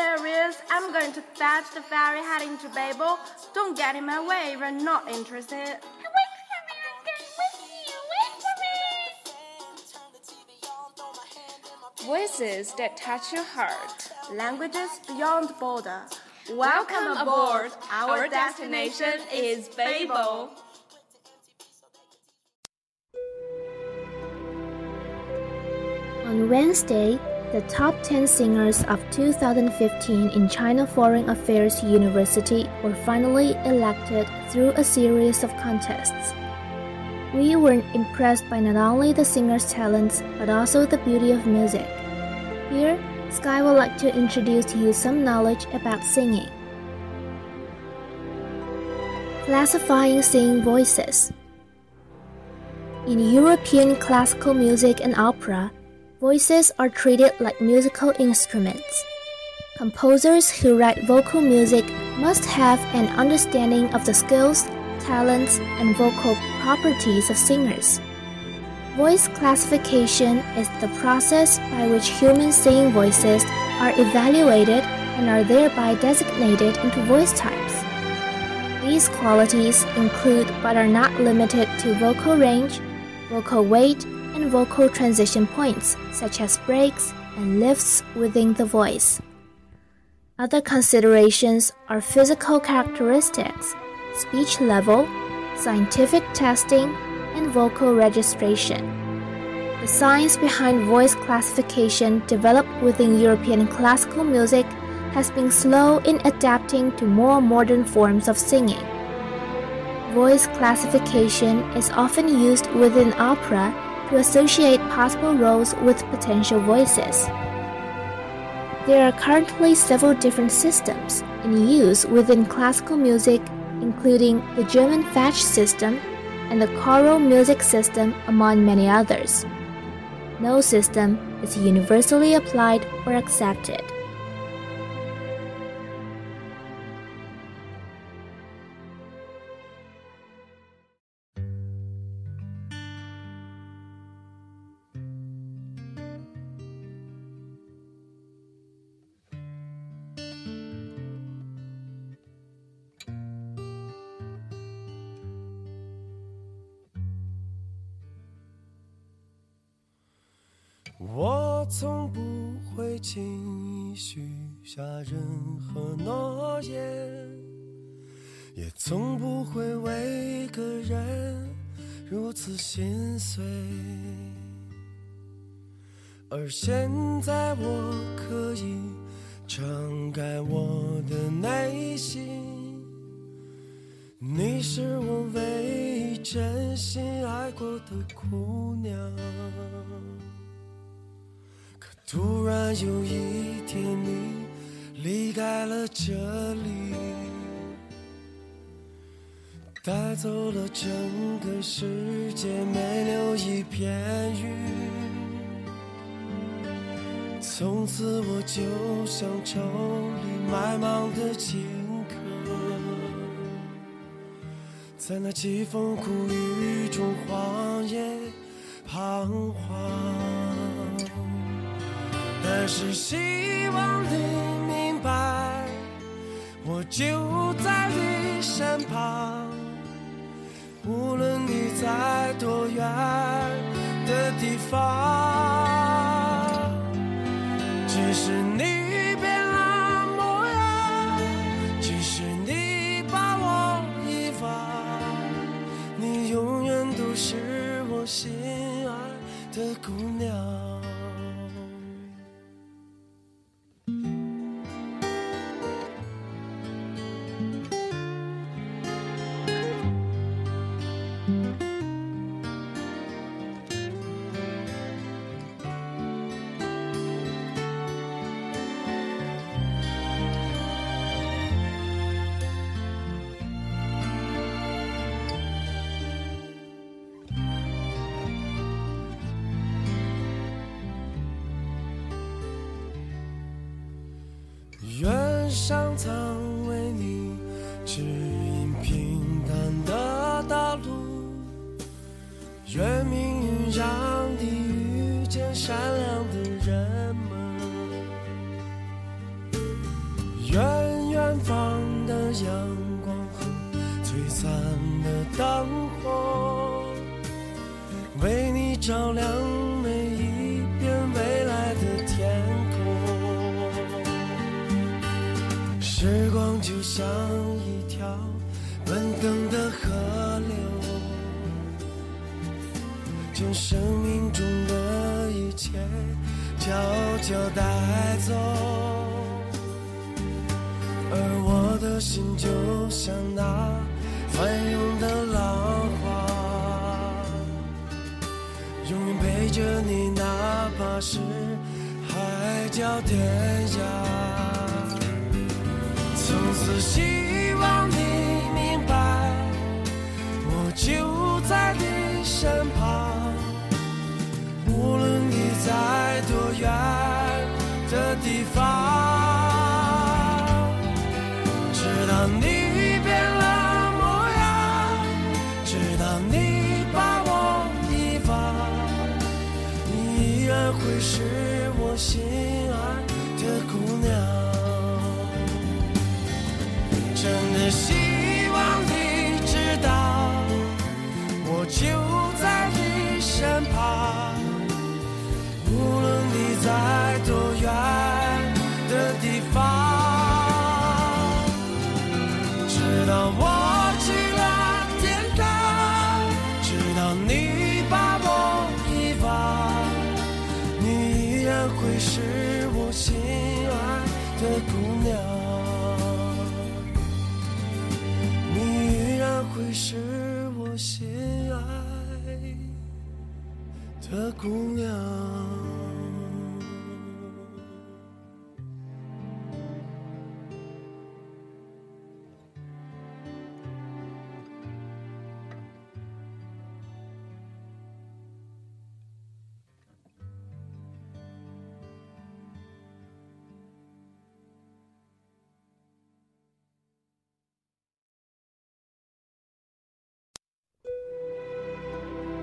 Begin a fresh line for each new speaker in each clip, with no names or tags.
Serious. I'm going to fetch the ferry heading to Babel. Don't get in my way. We're not interested.
Wait for me. I'm going with you. Wait for me.
Voices that touch your heart.
Languages beyond border.
Welcome aboard. Our destination is Babel.
On Wednesday, the top 10 singers of 2015 in China Foreign Affairs University were finally elected through a series of contests. We were impressed by not only the singers' talents but also the beauty of music. Here, Sky would like to introduce to you some knowledge about singing. Classifying singing voices. In European classical music and opera, Voices are treated like musical instruments. Composers who write vocal music must have an understanding of the skills, talents, and vocal properties of singers. Voice classification is the process by which human singing voices are evaluated and are thereby designated into voice types. These qualities include but are not limited to vocal range, vocal weight, and vocal transition points, such as breaks and lifts within the voice. Other considerations are physical characteristics, speech level, scientific testing, and vocal registration. The science behind voice classification developed within European classical music has been slow in adapting to more modern forms of singing. Voice classification is often used within opera to associate possible roles with potential voices. There are currently several different systems in use within classical music, including the German Fach system and the choral music system, among many others. No system is universally applied or accepted.
从不会轻易许下任何诺言，也从不会为一个人如此心碎。而现在我可以敞开我的内心，你是我唯一真心爱过的姑娘。突然有一天，你离开了这里，带走了整个世界，没留一片云。从此，我就像愁里埋芒的荆轲，在那凄风苦雨中荒野彷徨。但是希望你明白，我就在你身旁，无论你在多远的地方。只是你变了模样，只是你把我遗忘，你永远都是我心爱的姑娘。上苍为你指引平坦的道路，愿命运让你遇见善良的人们，愿远方的阳光和璀璨的灯火为你照亮就像一条奔腾的河流，将生命中的一切悄悄带走。而我的心就像那翻涌的浪花，永远陪着你，哪怕是海角天涯。自信的姑娘。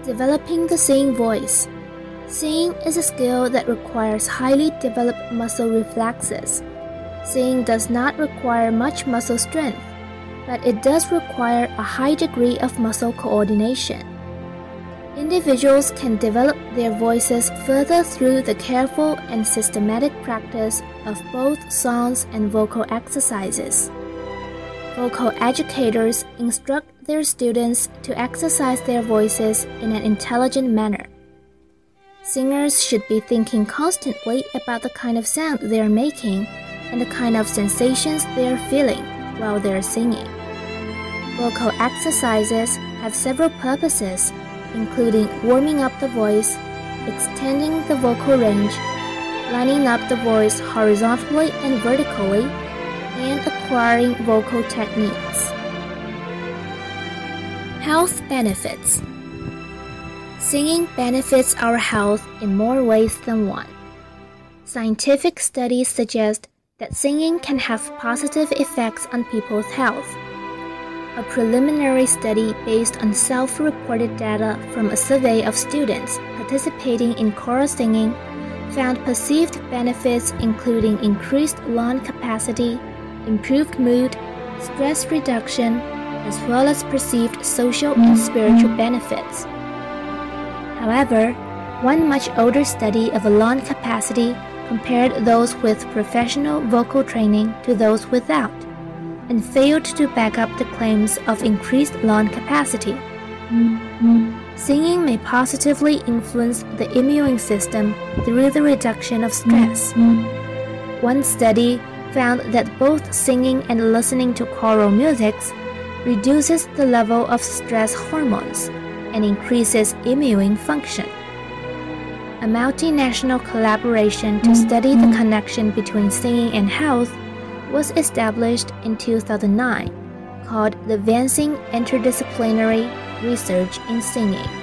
Developing the singing voice. Singing is a skill that requires highly developed muscle reflexes. Singing does not require much muscle strength, but it does require a high degree of muscle coordination. Individuals can develop their voices further through the careful and systematic practice of both songs and vocal exercises. Vocal educators instruct their students to exercise their voices in an intelligent manner. Singers should be thinking constantly about the kind of sound they are making and the kind of sensations they are feeling while they are singing. Vocal exercises have several purposes, including warming up the voice, extending the vocal range, lining up the voice horizontally and vertically, and acquiring vocal techniques. Health benefits. Singing benefits our health in more ways than one. Scientific studies suggest that singing can have positive effects on people's health. A preliminary study based on self reported data from a survey of students participating in choral singing found perceived benefits including increased lung capacity, improved mood, stress reduction, as well as perceived social and spiritual benefits. However, one much older study of lung capacity compared those with professional vocal training to those without, and failed to back up the claims of increased lung capacity. Singing may positively influence the immune system through the reduction of stress. One study found that both singing and listening to choral musics reduces the level of stress hormones and increases immune function. A multinational collaboration to mm-hmm. study the connection between singing and health was established in 2009 called the Advancing Interdisciplinary Research in Singing.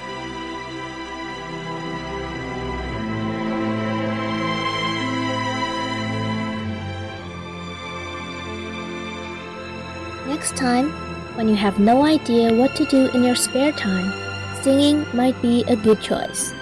Next time, when you have no idea what to do in your spare time, singing might be a good choice.